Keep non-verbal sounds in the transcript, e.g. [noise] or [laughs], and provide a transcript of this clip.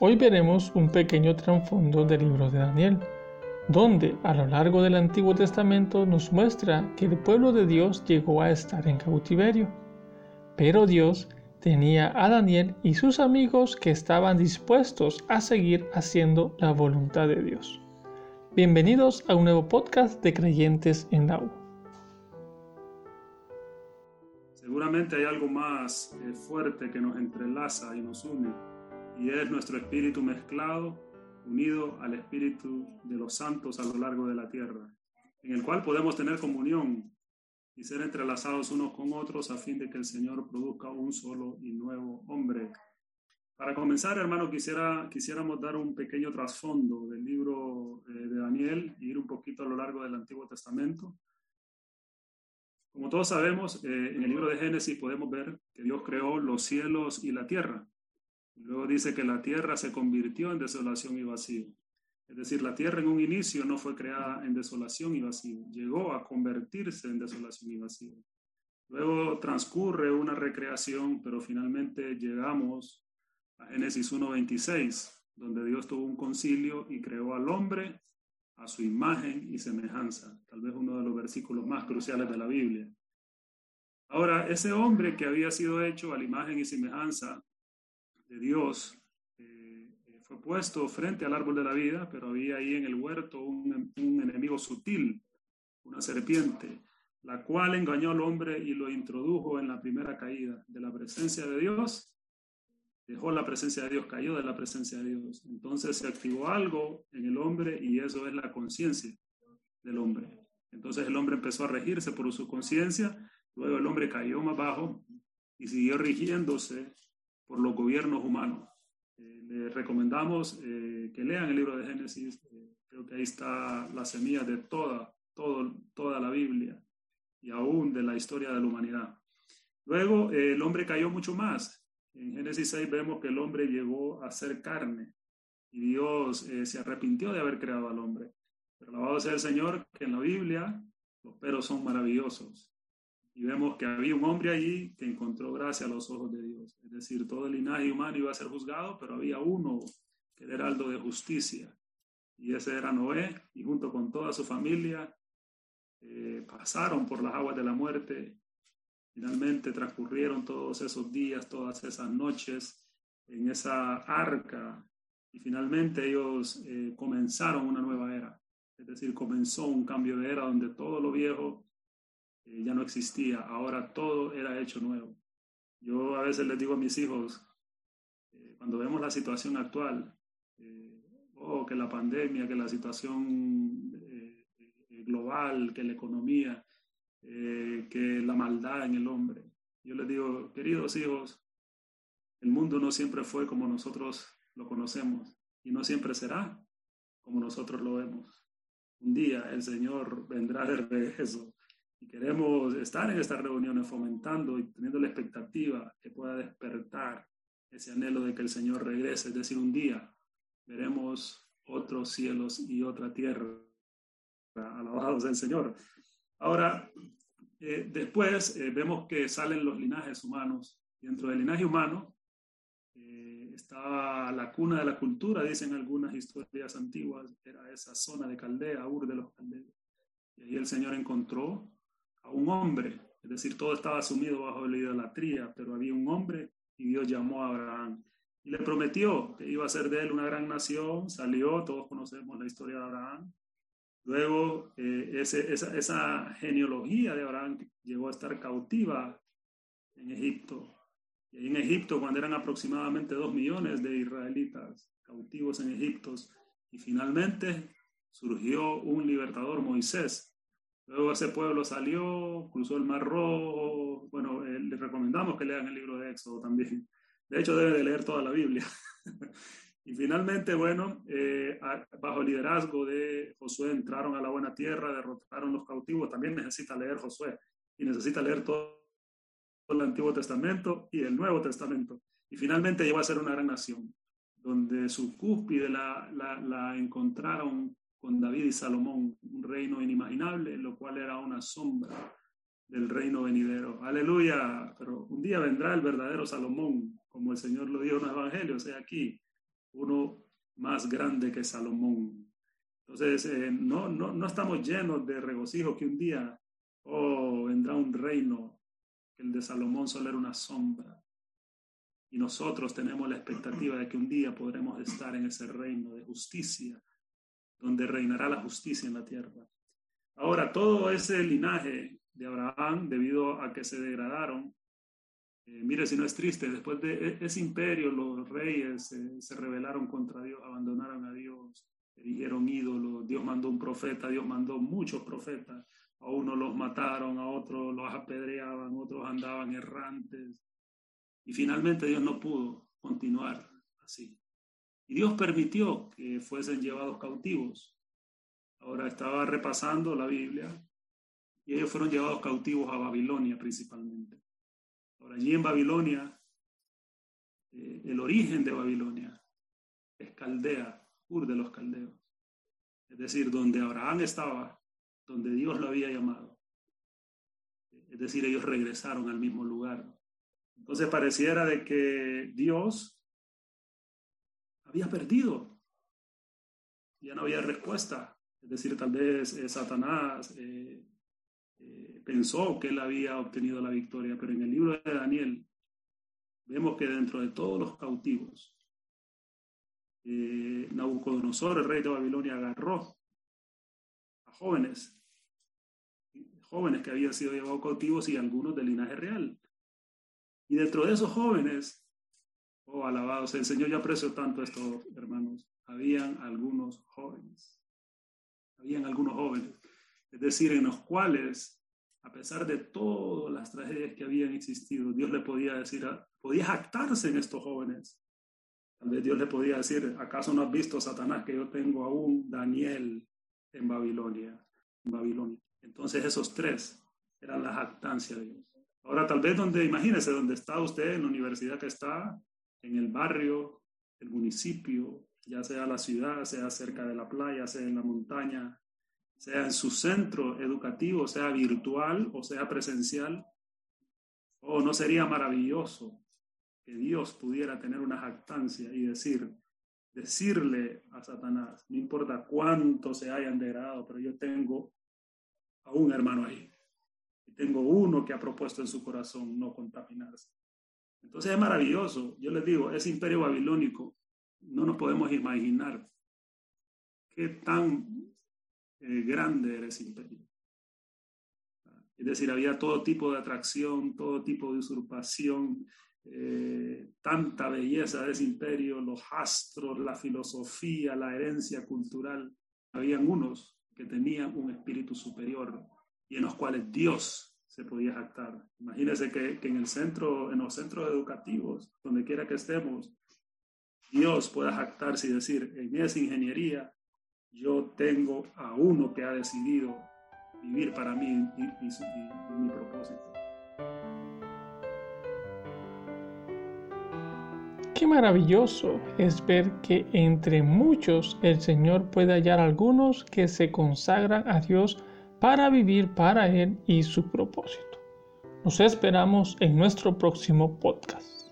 Hoy veremos un pequeño trasfondo del libro de Daniel, donde a lo largo del Antiguo Testamento nos muestra que el pueblo de Dios llegó a estar en cautiverio. Pero Dios tenía a Daniel y sus amigos que estaban dispuestos a seguir haciendo la voluntad de Dios. Bienvenidos a un nuevo podcast de Creyentes en la Seguramente hay algo más eh, fuerte que nos entrelaza y nos une, y es nuestro espíritu mezclado, unido al espíritu de los santos a lo largo de la tierra, en el cual podemos tener comunión y ser entrelazados unos con otros a fin de que el Señor produzca un solo y nuevo hombre. Para comenzar, hermano, quisiera, quisiéramos dar un pequeño trasfondo del libro eh, de Daniel y ir un poquito a lo largo del Antiguo Testamento. Como todos sabemos, eh, en el libro de Génesis podemos ver que Dios creó los cielos y la tierra. Luego dice que la tierra se convirtió en desolación y vacío. Es decir, la tierra en un inicio no fue creada en desolación y vacío, llegó a convertirse en desolación y vacío. Luego transcurre una recreación, pero finalmente llegamos a Génesis 1.26, donde Dios tuvo un concilio y creó al hombre a su imagen y semejanza, tal vez uno de los versículos más cruciales de la Biblia. Ahora, ese hombre que había sido hecho a la imagen y semejanza Dios, fue puesto frente al árbol de la vida, pero había ahí en el huerto un, enemigo sutil, una serpiente, la cual engañó al hombre y lo introdujo en la primera caída de la presencia de Dios. Dejó la presencia de Dios, cayó de la presencia de Dios. Entonces se activó algo en el hombre y eso es la conciencia del hombre. Entonces el hombre empezó a regirse por su conciencia, luego el hombre cayó más bajo y siguió rigiéndose por los gobiernos humanos. Eh, les recomendamos eh, que lean el libro de Génesis. Eh, creo que ahí está la semilla de toda, todo, toda la Biblia y aún de la historia de la humanidad. Luego el hombre cayó mucho más. En Génesis 6 vemos que el hombre llegó a ser carne y Dios se arrepintió de haber creado al hombre. Pero alabado sea el Señor que en la Biblia los peros son maravillosos y vemos que había un hombre allí que encontró gracia a los ojos de decir, todo el linaje humano iba a ser juzgado, pero había uno que era algo de justicia. Y ese era Noé, y junto con toda su familia eh, pasaron por las aguas de la muerte. Finalmente transcurrieron todos esos días, todas esas noches en esa arca. Y finalmente ellos eh, comenzaron una nueva era. Es decir, comenzó un cambio de era donde todo lo viejo eh, ya no existía, ahora todo era hecho nuevo. Yo a veces les digo a mis hijos, eh, cuando vemos la situación actual, eh, oh, que la pandemia, que la situación global, que la economía, que la maldad en el hombre, yo les digo, queridos hijos, el mundo no siempre fue como nosotros lo conocemos y no siempre será como nosotros lo vemos. Un día el Señor vendrá de regreso y queremos estar en estas reuniones fomentando y teniendo la expectativa que pueda despertar ese anhelo de que el Señor regrese, es decir, un día veremos otros cielos y otra tierra. Alabados el Señor. Ahora, eh, después eh, vemos que salen los linajes humanos. Dentro del linaje humano eh, estaba la cuna de la cultura, dicen algunas historias antiguas, era esa zona de Caldea, Ur de los Caldeos. Y ahí el Señor encontró un hombre, es decir, todo estaba sumido bajo la idolatría, pero había un hombre y Dios llamó a Abraham y le prometió que iba a ser de él una gran nación, salió, todos conocemos la historia de Abraham. Luego, eh, ese, esa, esa genealogía de Abraham llegó a estar cautiva en Egipto. Y en Egipto, cuando eran aproximadamente dos millones de israelitas cautivos en Egipto, y finalmente surgió un libertador, Moisés, Luego ese pueblo salió, cruzó el Mar Rojo. Bueno, eh, recomendamos que lean el libro de Éxodo también. De hecho, debe de leer toda la Biblia. [laughs] y finalmente, bueno, eh, bajo el liderazgo de Josué entraron a la buena tierra, derrotaron los cautivos. También necesita leer Josué y necesita leer todo el Antiguo Testamento y el Nuevo Testamento. Y finalmente llegó a ser una gran nación, donde su cúspide la, la, la encontraron con David y Salomón, un reino inimaginable, lo cual era una sombra del reino venidero. Aleluya, pero un día vendrá el verdadero Salomón, como el Señor lo dijo en los evangelios, he aquí, uno más grande que Salomón. Entonces, eh, no, no, no estamos llenos de regocijo que un día, oh, vendrá un reino, el de Salomón solo era una sombra. Y nosotros tenemos la expectativa de que un día podremos estar en ese reino de justicia, donde reinará la justicia en la tierra. Ahora, todo ese linaje de Abraham, debido a que se degradaron, eh, mire si no es triste, después de e, ese imperio los reyes eh, se rebelaron contra Dios, abandonaron a Dios, erigieron ídolos, Dios mandó un profeta, Dios mandó muchos profetas, a unos los mataron, a otros los apedreaban, otros andaban errantes, y finalmente Dios no pudo continuar así. Y Dios permitió que fuesen llevados cautivos. Ahora estaba repasando la Biblia y ellos fueron llevados cautivos a Babilonia principalmente. Ahora allí en Babilonia, eh, el origen de Babilonia es Caldea, Ur de los Caldeos. Es decir, donde Abraham estaba, donde Dios lo había llamado. Es decir, ellos regresaron al mismo lugar. Entonces pareciera de que Dios había perdido. Ya no había respuesta. Es decir, tal vez eh, Satanás eh, eh, pensó que él había obtenido la victoria, pero en el libro de Daniel vemos que dentro de todos los cautivos, Nabucodonosor, el rey de Babilonia, agarró a jóvenes, jóvenes que habían sido llevados cautivos y algunos de linaje real. Y dentro de esos jóvenes, oh, alabados, el Señor, yo aprecio tanto esto, hermanos, habían algunos jóvenes, habían algunos jóvenes, es decir, en los cuales, a pesar de todas las tragedias que habían existido, Dios le podía decir, podía jactarse en estos jóvenes. Tal vez Dios le podía decir, ¿acaso no has visto, Satanás, que yo tengo aún Daniel en Babilonia? En Babilonia. Entonces esos tres eran la jactancia de Dios. Ahora tal vez donde, imagínese, donde está usted, en la universidad que está, en el barrio, el municipio, ya sea la ciudad, sea cerca de la playa, sea en la montaña, sea en su centro educativo, sea virtual o sea presencial. ¿O no sería maravilloso que Dios pudiera tener una jactancia y decir, decirle a Satanás, no importa cuánto se hayan degradado, pero yo tengo a un hermano ahí tengo uno que ha propuesto en su corazón no contaminarse. Entonces es maravilloso. Yo les digo, ese imperio babilónico, no nos podemos imaginar qué tan eh, grande era ese imperio. Es decir, había todo tipo de atracción, todo tipo de usurpación, eh, tanta belleza de ese imperio, los astros, la filosofía, la herencia cultural. Habían unos que tenían un espíritu superior y en los cuales Dios se podía jactar. Imagínense que, en el centro, en los centros educativos, donde quiera que estemos, Dios pueda jactarse y decir, en esa ingeniería yo tengo a uno que ha decidido vivir para mí y, y mi propósito. Qué maravilloso es ver que entre muchos el Señor puede hallar algunos que se consagran a Dios para vivir para Él y su propósito. Nos esperamos en nuestro próximo podcast.